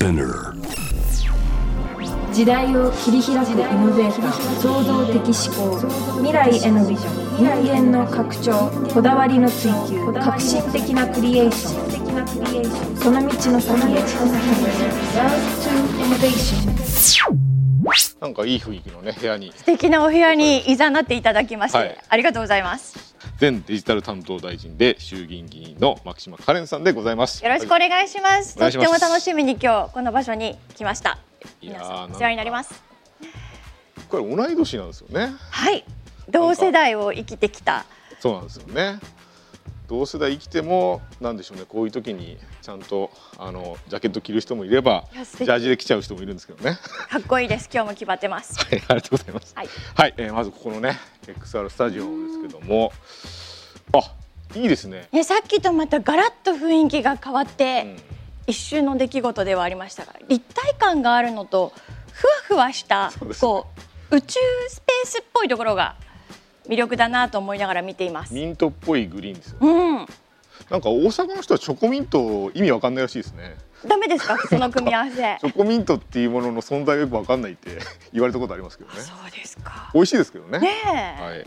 Spinner. 時代を切り開くイノベーター創造的思考未来へのビジョン人間の拡張こだわりの追求革新的なクリエーションその道の先へ。Love to Innovation なんかいい雰囲気のね部屋に。素敵なお部屋にいざなっていただきまして、はい。ありがとうございます前デジタル担当大臣で衆議院議員の牧島かれんさんでございます。よろしくお願いします、お願いとっても楽しみに今日この場所に来ました。いやー皆さんお世話になります。これ同い年なんですよね。はい。同世代を生きてきた。そうなんですよね。同世代生きてもなんでしょうね。こういう時にちゃんとあのジャケット着る人もいればジャージで来ちゃう人もいるんですけどね。かっこいいです。今日も決まってます。はいありがとうございます。はい。はい、えーまずここのね XR スタジオですけども、あいいですね。ねさっきとまたガラッと雰囲気が変わって、うん。一瞬の出来事ではありましたが立体感があるのとふわふわしたこう宇宙スペースっぽいところが魅力だなと思いながら見ています。ミントっぽいグリーンですよ。うん、なんか大阪の人はチョコミント意味わかんないらしいですね。ダメですか？その組み合わせ。チョコミントっていうものの存在がよくわかんないって 言われたことありますけどね。そうですか。美味しいですけどね。ねえ、はい。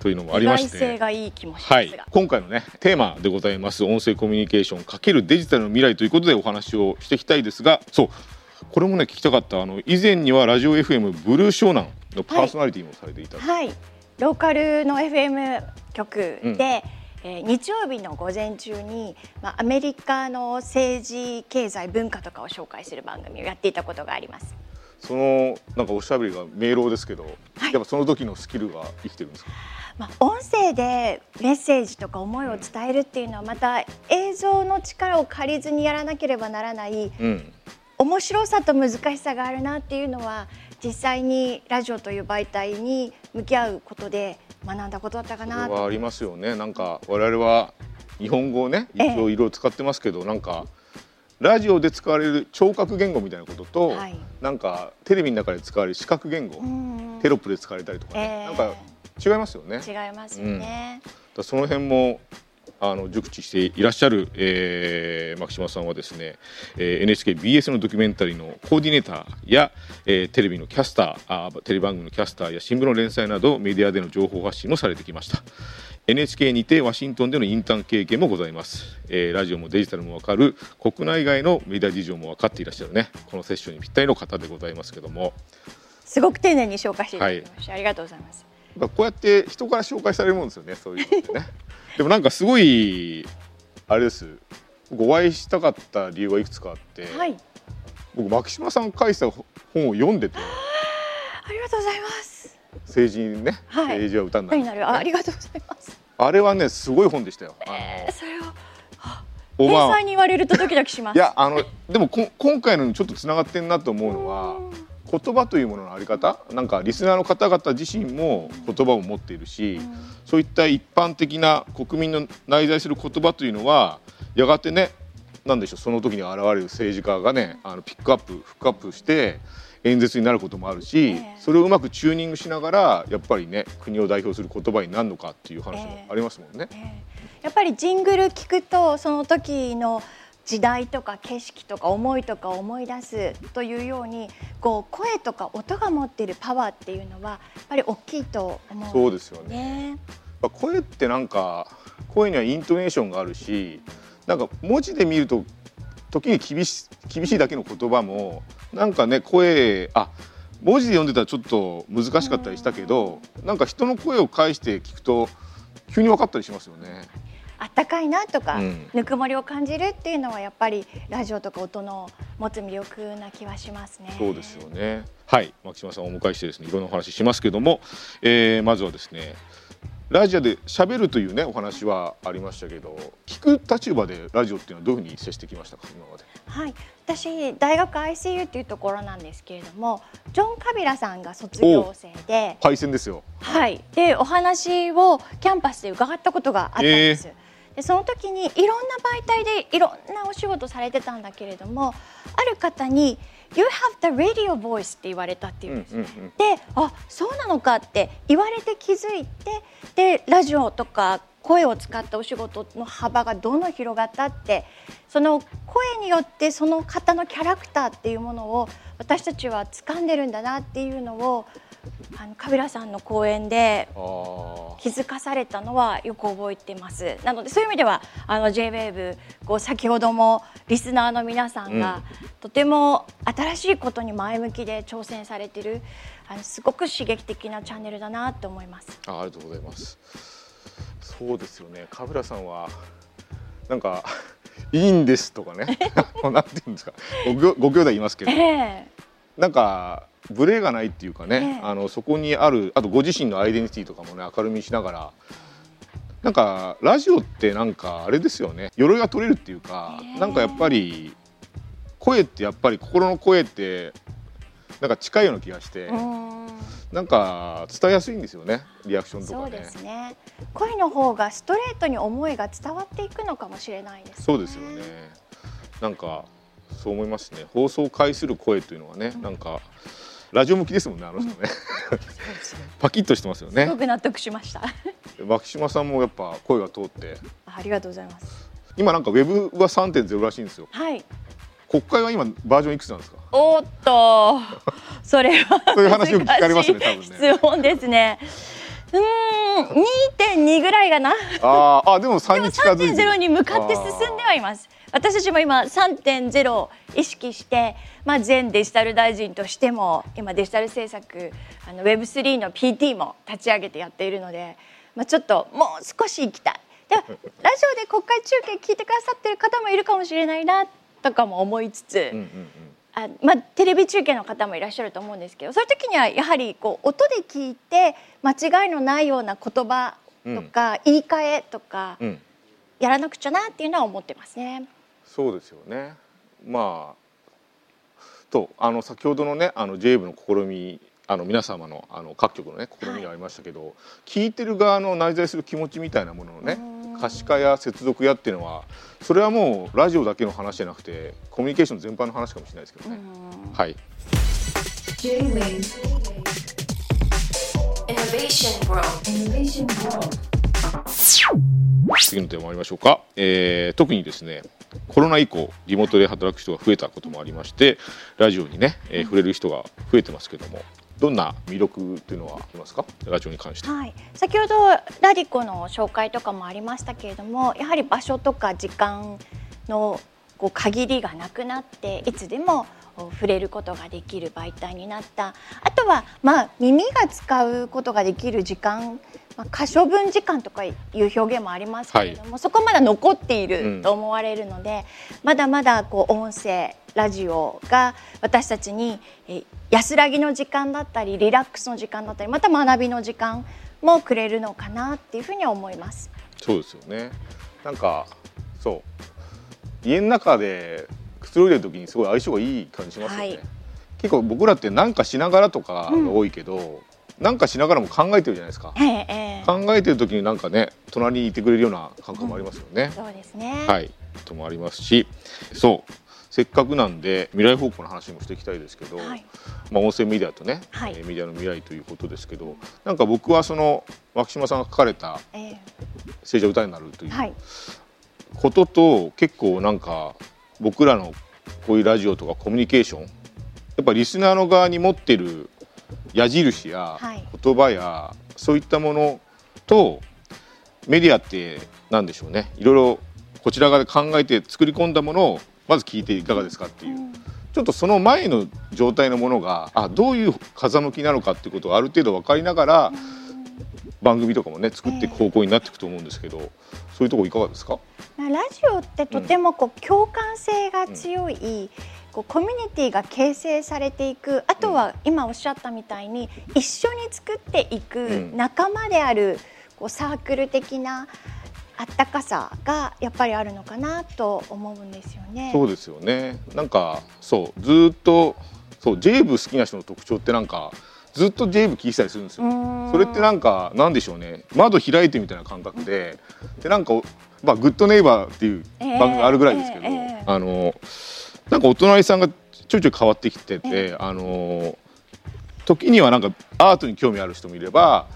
というのもありまして。がいい気もしはいますが、、今回のねテーマでございます音声コミュニケーション×デジタルの未来ということでお話をしていきたいですがそうこれもね聞きたかったあの以前にはラジオ FM ブルー湘南のパーソナリティもされていた、はい、ローカルの FM 局で、うん。えー日曜日の午前中に、まあ、アメリカの政治経済文化とかを紹介する番組をやっていたことがあります。そのなんかおしゃべりが明朗ですけど、やっぱその時のスキルが生きてるんですか？まあ、音声でメッセージとか思いを伝えるっていうのはまた映像の力を借りずにやらなければならないうん。面白さと難しさがあるなっていうのは実際にラジオという媒体に向き合うことで学んだことだったかなと。ありますよね。なんか我々は日本語をねいろいろ使ってますけど、なんかラジオで使われる聴覚言語みたいなことと、はい。なんかテレビの中で使われる視覚言語、うんテロップで使われたりとかね、ええ。なんか違いますよね。違いますよね。だからその辺もあの熟知していらっしゃる、えー、牧島さんはですね、えー、NHKBS のドキュメンタリーのコーディネーターや、えーテレビのキャスターあテレビ番組のキャスターや新聞の連載などメディアでの情報発信もされてきました。NHK にてワシントンでのインターン経験もございます、えーラジオもデジタルも分かる国内外のメディア事情も分かっていらっしゃるね。このセッションにぴったりの方でございますけども。すごく丁寧に紹介していただきました。ありがとうございます。こうやって人から紹介されるもんですよねそういうのってね でもなんかすごいあれです。僕お会いしたかった理由がいくつかあって、はい、僕牧島さん書いてた本を読んでて。ありがとうございます。政治にね、はい。政治は歌になるなる、あありがとうございます。あれはねすごい本でしたよ。えーそれをオバマ天才に言われるとドキドキします。いやあのでもこ今回のにちょっとつながってんなと思うのは言葉というもののあり方なんかリスナーの方々自身も言葉を持っているし、そういった一般的な国民の内在する言葉というのはやがてねなんでしょうその時に現れる政治家がねあのピックアップフックアップして演説になることもあるし、ええそれをうまくチューニングしながらやっぱりね国を代表する言葉になるのかっていう話もありますもんね。えーやっぱりジングル聞くとその時の時代とか景色とか思いとかを思い出すというようにこう声とか音が持っているパワーっていうのはやっぱり大きいと思うそうですよね声ってなんか声にはイントネーションがあるしなんか文字で見ると時に厳し厳しいだけの言葉もなんかね声あ文字で読んでたらちょっと難しかったりしたけどなんか人の声を返して聞くと急に分かったりしますよね。あったかいなとか、うんぬくもりを感じるっていうのはやっぱりラジオとか音の持つ魅力な気はしますね。そうですよね。はい、牧島さんをお迎えしてですね、いろんなお話しますけども、えーまずはですね、ラジオで喋るというねお話はありましたけど、聞く立場でラジオっていうのはどういうふうに接してきましたか？今まで。はい、私大学 ICU っていうところなんですけれどもジョン・カビラさんが卒業生で、パイセンですよ。はい、でお話をキャンパスで伺ったことがあったんです。でその時にいろんな媒体でいろんなお仕事されてたんだけれどもある方に「You have the radio voice」って言われたっていうんです。うんうんであそうなのかって言われて気づいてでラジオとか声を使ったお仕事の幅がどんどん広がったってその声によってその方のキャラクターっていうものを私たちは掴んでるんだなっていうのをあのカビラさんの講演で気づかされたのはよく覚えてます。なのでそういう意味ではあの JWAVE こう先ほどもリスナーの皆さんが、とても新しいことに前向きで挑戦されてるあのすごく刺激的なチャンネルだなと思います。あありがとうございますそうですよね。カビラさんはなんか いいんですとかね。なんていうんですか。ごご兄弟いますけど、えー、なんかブレがないっていうかね、えー、あのそこにあるあとご自身のアイデンティティとかもね明るみにしながら。なんかラジオってなんかあれですよね。鎧が取れるっていうか、えー、なんかやっぱり声ってやっぱり心の声ってなんか近いような気がして。なんか伝えやすいんですよねリアクションとか、ね、そうですね。声の方がストレートに思いが伝わっていくのかもしれないです、ね、そうですよね。なんかそう思いますね。放送を介する声というのはね、うん、なんかラジオ向きですもんねあの人ね、うん、パキッとしてますよね。すごく納得しました。牧島さんもやっぱ声が通って。ありがとうございます。今なんかウェブは3.0らしいんですよ。はい。国会は今バージョンいくつなんですか？おっと。それは そういう話よく聞かれますね多分ね。質問ですね。うん2.2ぐらいかな。ああでも3に近づいて3.0に向かって進んではいます。私たちも今3.0を意識して、まあ、全デジタル大臣としても今デジタル政策あの Web3 の PT も立ち上げてやっているので、まあ、ちょっともう少し行きたい。でラジオで国会中継聞いてくださってる方もいるかもしれないなとかも思いつつ、うんうんうんあまあ、テレビ中継の方もいらっしゃると思うんですけどそういう時にはやはりこう音で聞いて間違いのないような言葉とか、うん、言い換えとか、うん、やらなくちゃなっていうのは思ってますね。そうですよね。まあとあの先ほどのねあの j 部の試みあの皆様のあの各局のね試みがありましたけど、はい、聞いてる側の内在する気持ちみたいなもののね可視化や接続やっていうのはそれはもうラジオだけの話じゃなくてコミュニケーション全般の話かもしれないですけどね。はい。次のテーマ参りましょうか、えー、特にですねコロナ以降リモートで働く人が増えたこともありましてラジオにね、えー、触れる人が増えてますけどもどんな魅力っていうのはありますか？ラジオに関して、はい、先ほどラディコの紹介とかもありましたけれどもやはり場所とか時間のこう限りがなくなっていつでも触れることができる媒体になった。あとはまあ耳が使うことができる時間、まあ、可処分時間とかいう表現もありますけれども、はい、そこまだ残っていると思われるので、うん、まだまだこう音声ラジオが私たちに安らぎの時間だったりリラックスの時間だったりまた学びの時間もくれるのかなっていうふうに思います。そうですよね。なんかそう。家の中でくつろいでる時にすごい相性がいい感じしますよね。はい、結構僕らって何かしながらとかが多いけど、うんなんかしながらも考えてるじゃないですか、えー、考えてる時になんかね隣にいてくれるような感覚もありますよね、うん、そうですね。はい。ともありますし。そう。せっかくなんで未来方向の話もしていきたいですけど、はい、まあ、音声メディアとね、はい、メディアの未来ということですけどなんか僕はその牧島さんが書かれた「政治は歌になる」ということと結構なんか僕らのこういうラジオとかコミュニケーションやっぱリスナーの側に持ってる矢印や言葉やそういったものとメディアって何でしょうね。いろいろこちら側で考えて作り込んだものをまず聞いていかがですかっていう、ちょっとその前の状態のものがあどういう風向きなのかっていうことがある程度分かりながら、番組とかもね作っていく方向になっていくと思うんですけど、そういうとこいかがですか？ラジオってとてもこう共感性が強い、うん、こうコミュニティが形成されていくあとは今おっしゃったみたいに一緒に作っていく仲間であるこうサークル的なあったかさがやっぱりあるのかなと思うんですよね。そうですよね。なんかそうずっとそうジェイブ好きな人の特徴ってなんかずっとジェイブ聞いてたりするんですよ。それってなんかなんでしょうね。窓開いてみたいな感覚で、でなんかまあグッドネイバーっていう番組があるぐらいですけど、えーえー、あのなんかお隣さんがちょいちょい変わってきてて、えー、あの時にはなんかアートに興味ある人もいれば。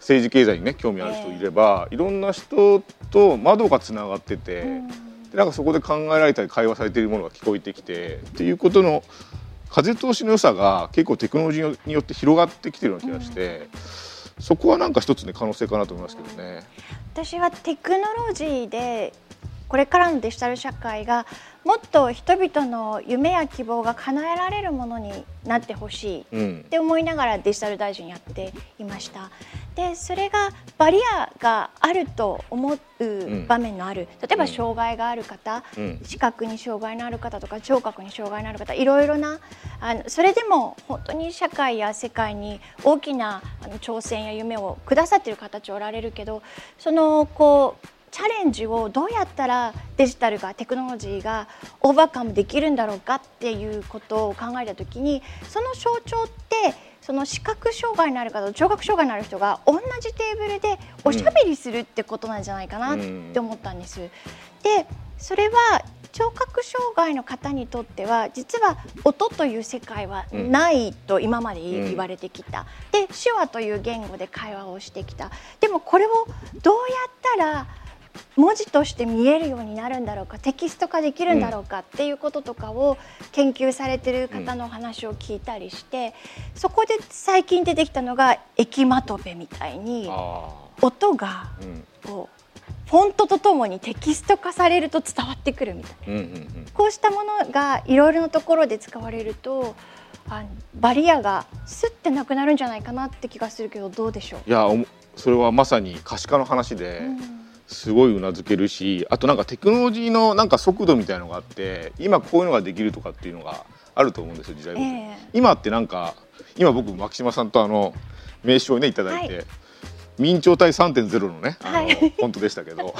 政治経済にね興味ある人いれば、いろんな人と窓がつながってて、でなんかそこで考えられたり会話されているものが聞こえてきてっていうことの風通しの良さが結構テクノロジーによって広がってきてるような気がして、うん、そこはなんか一つね可能性かなと思いますけどね。私はテクノロジーでこれからのデジタル社会がもっと人々の夢や希望が叶えられるものになってほしいって思いながらデジタル大臣やっていました。でそれがバリアがあると思う場面のある、例えば障害がある方、うん、視覚に障害のある方とか聴覚に障害のある方いろいろなあのそれでも本当に社会や世界に大きなあの挑戦や夢をくださっている方たちおられるけどそのこうチャレンジをどうやったらデジタルがテクノロジーがオーバーカムできるんだろうかっていうことを考えた時にその象徴ってその視覚障害のある方と聴覚障害のある人が同じテーブルでおしゃべりするってことなんじゃないかなって思ったんです。でそれは聴覚障害の方にとっては実は音という世界はないと今まで言われてきた、で手話という言語で会話をしてきた。でもこれをどうやったら文字として見えるようになるんだろうかテキスト化できるんだろうかっていうこととかを研究されてる方の話を聞いたりしてそこで最近出てきたのが駅まとべみたいに音がこうフォントとともにテキスト化されると伝わってくるみたいな、こうしたものがいろいろなところで使われるとあバリアがすってなくなるんじゃないかなって気がするけどどうでしょう？いやそれはまさに可視化の話で、うんすごいうなずけるしあとなんかテクノロジーのなんか速度みたいのがあって今こういうのができるとかっていうのがあると思うんですよ時代ごとに、えー、今ってなんか今僕牧島さんとあの名刺をねいただいて、はい、明朝体3.0のねあの、はい、フォントでしたけど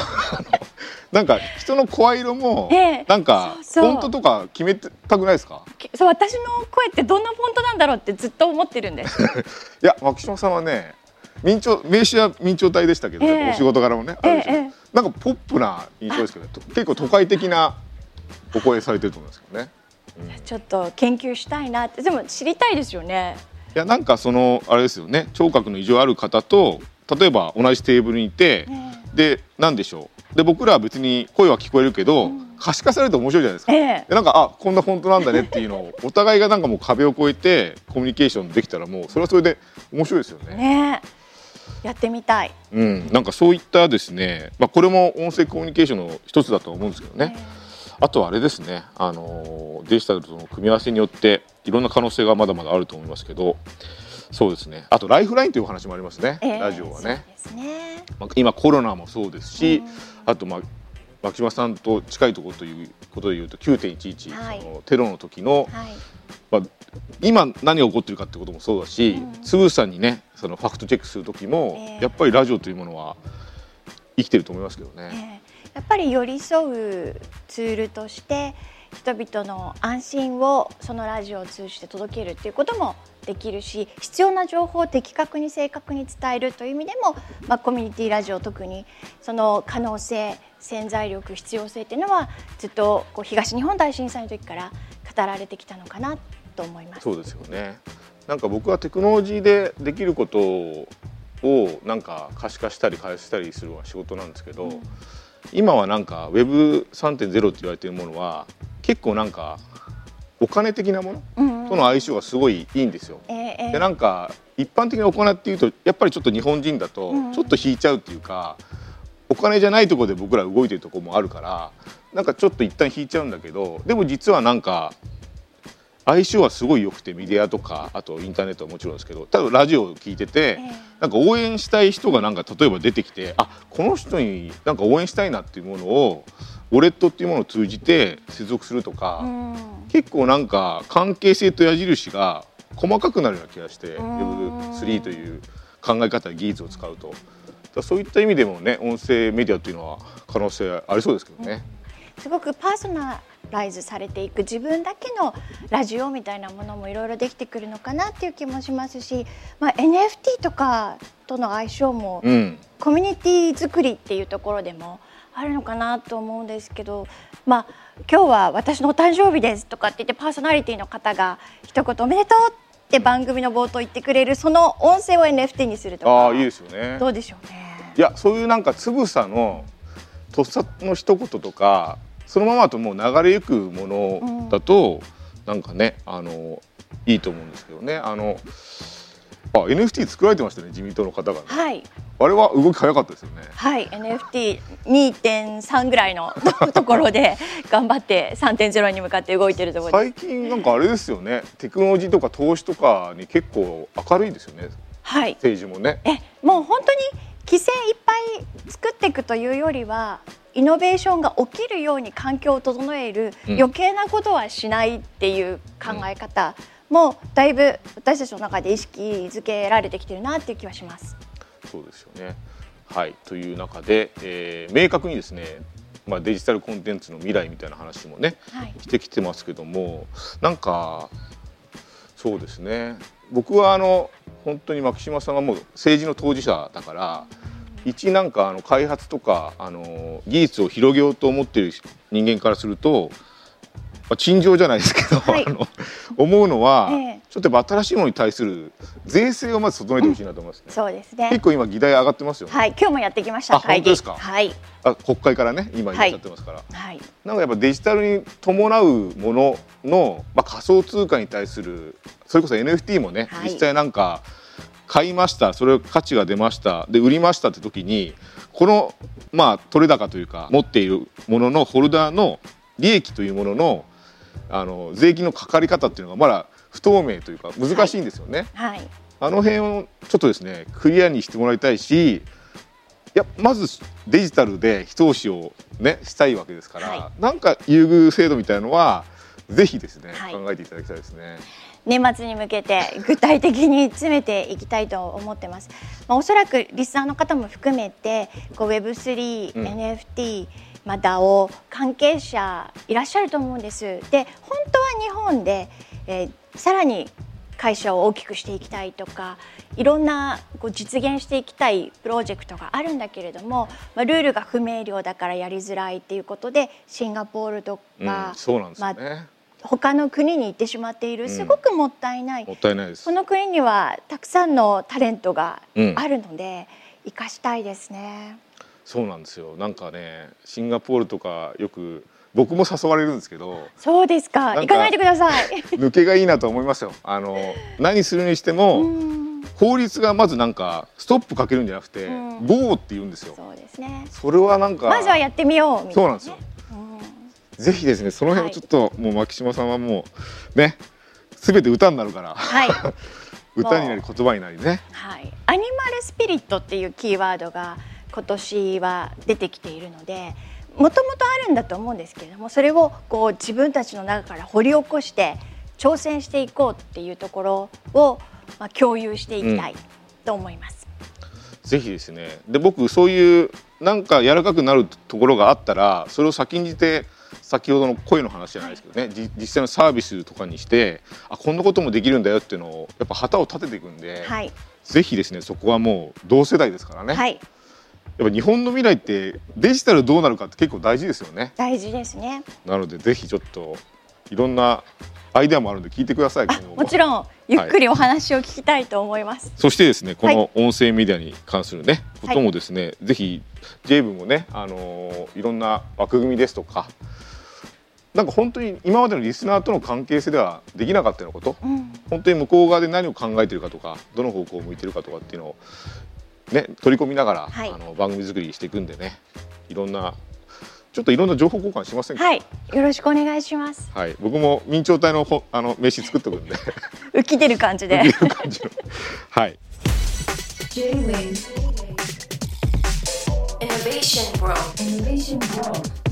なんか人の声色も、なんかフォントとか決めたくないですか？そう私の声ってどんなフォントなんだろうってずっと思ってるんです。いや牧島さんはね明朝名刺は明朝体でしたけど、えー、お仕事柄もねあるでしょ、えー、なんかポップな印象ですけど結構都会的なお声されてると思いますけどね、うん、ちょっと研究したいなって。でも知りたいですよね。いやなんかそのあれですよね。聴覚の異常ある方と例えば同じテーブルにいて、えー、で何でしょう。で僕らは別に声は聞こえるけど、うん、可視化されると面白いじゃないですか、えー、でなんかあこんなフォントなんだねっていうのをお互いがなんかもう壁を越えてコミュニケーションできたらもうそれはそれで面白いですよね。ねやってみたい、うん、なんかそういったですね、まあ、これも音声コミュニケーションの一つだと思うんですけどね、あとはあれですね、あのデジタルとの組み合わせによっていろんな可能性がまだまだあると思いますけどそうですね。あとライフラインというお話もありますね、えー、ラジオはね。ね。まあ、今コロナもそうですし、うん、あとまあ牧島さんと近いところということでいうと9.11、はい、そのテロの時の、はい、まあ、今何が起こってるかってこともそうだし、うん、つぶさにねそのファクトチェックする時も、えー、やっぱりラジオというものは生きてると思いますけどね。えー、やっぱり寄り添うツールとして人々の安心をそのラジオを通じて届けるっていうこともできるし必要な情報を的確に正確に伝えるという意味でも、まあ、コミュニティラジオ特にその可能性潜在力必要性っていうのはずっとこう東日本大震災の時から語られてきたのかなと思います。そうですよねなんか僕はテクノロジーでできることをなんか可視化したり返したりするのが仕事なんですけど、うん、今はなんか Web3.0 って言われているものは結構なんかお金的なものとの相性がすごいいいんですよ。えー、でなんか一般的なお金っていうとやっぱりちょっと日本人だとちょっと引いちゃうっていうか、お金じゃないところで僕ら動いてるとこもあるからなんかちょっと一旦引いちゃうんだけどでも実はなんか相性はすごい良くてメディアとかあとインターネットはもちろんですけど多分ラジオを聞いてて、なんか応援したい人がなんか例えば出てきてあこの人になんか応援したいなっていうものをウォレットっていうものを通じて接続するとか、結構なんか関係性と矢印が細かくなるような気がして Web3 という考え方技術を使うと。そういった意味でもね音声メディアっていうのは可能性ありそうですけどね。すごくパーソナライズされていく自分だけのラジオみたいなものもいろいろできてくるのかなっていう気もしますし、まあ、NFT とかとの相性も、うん、コミュニティ作りっていうところでもあるのかなと思うんですけど、まあ、今日は私のお誕生日ですとかって言ってパーソナリティの方が一言おめでとうって番組の冒頭言ってくれるその音声を NFT にするとかあいいですよね。どうでしょうね。いやそういうなんかつぶさのとっさの一言とかそのままだともう流れゆくものだと、うん、なんかねあのいいと思うんですけどね。あのあ NFT 作られてましたね自民党の方が、ね、はい。あれは動き早かったですよね。はい NFT2.3 ぐらいの ところで頑張って3.0に向かって動いてるところ最近なんかあれですよね。テクノロジーとか投資とかに結構明るいですよね。はい。政治もね。えもう本当に規制いっぱい作っていくというよりはイノベーションが起きるように環境を整える、余計なことはしないっていう考え方もだいぶ私たちの中で意識づけられてきてるなっていう気はします。そうですよね。はい。という中で、えー、明確にですねまあ、デジタルコンテンツの未来みたいな話もね、はい、してきてますけどもなんかそうですね。僕はあの本当に牧島さんはもう政治の当事者だから一なんかあの開発とかあの技術を広げようと思っている人間からすると、まあ、陳情じゃないですけど、はい、あの思うのは、ええ、ちょっとやっぱ新しいものに対する税制をまず整えてほしいなと思います、ね。うん、そうですね。結構今議題上がってますよ。ねはい。今日もやってきました本当ですか？はい。あ国会からね今やっちゃってますから、はい、なんかやっぱデジタルに伴うものの、まあ、仮想通貨に対するそれこそ NFT もね、はい、実際なんか買いました。それ価値が出ました。で売りましたって時にこのまあ取れ高というか持っているもののホルダーの利益というもののあの税金のかかり方っていうのがまだ不透明というか難しいんですよね。はい、はい、あの辺をちょっとですねクリアにしてもらいたいしいやまずデジタルで非投資をねしたいわけですから、はい、なんか優遇制度みたいのはぜひですね、はい、考えていただきたいですね。年末に向けて具体的に詰めていきたいと思ってます。まあ、おそらくリスナーの方も含めてこう Web3、うん、NFT まあ、DAO 関係者いらっしゃると思うんです。で本当は日本で、えー、さらに会社を大きくしていきたいとかいろんなこう実現していきたいプロジェクトがあるんだけれども、まあ、ルールが不明瞭だからやりづらいっていうことでシンガポールとか、うん、そうなんですね、まあ他の国に行ってしまっている。すごくもったいない、うん、もったいないです。この国にはたくさんのタレントがあるので、うん、生かしたいですね。そうなんですよ。なんかねシンガポールとかよく僕も誘われるんですけど。そうですか。行かないでください。抜けがいいなと思いますよ。あの何するにしても法律がまずなんかストップかけるんじゃなくて、うん、ゴーって言うんですよ。そうですね。それはなんかまずはやってみよう、ね、そうなんですよぜひですねその辺をちょっと、もう牧島さんはもうねすべて歌になるから、はい、歌になり言葉になりね、はい、アニマルスピリットっていうキーワードが今年は出てきているのでもともとあるんだと思うんですけれどもそれをこう自分たちの中から掘り起こして挑戦していこうっていうところを、まあ、共有していきたいと思います。うん、ぜひですね。で僕そういうなんか柔らかくなるところがあったらそれを先んじて先ほどの声の話じゃないですけどね、実際のサービスとかにしてあこんなこともできるんだよっていうのをやっぱ旗を立てていくんで、はい、ぜひですねそこはもう同世代ですからね、はい、やっぱ日本の未来ってデジタルどうなるかって結構大事ですよね。大事ですね。なのでぜひちょっといろんなアイデアもあるので聞いてくださいもちろんゆっくりお話を聞きたいと思います、はい、そしてですねこの音声メディアに関するね、こともですね、ぜひ J 部もねあのー、いろんな枠組みですとかなんか本当に今までのリスナーとの関係性ではできなかったようなこと、うん、本当に向こう側で何を考えているかとかどの方向を向いているかとかっていうのを、ね、取り込みながら、はい、あの番組作りしていくんでねいろんなちょっといろんな情報交換しませんはい、よろしくお願いします。はい、僕も明朝体のほあの名刺作っておくんで。浮き出る感じで。浮き出る感じの。はい。Innovation World. Innovation World.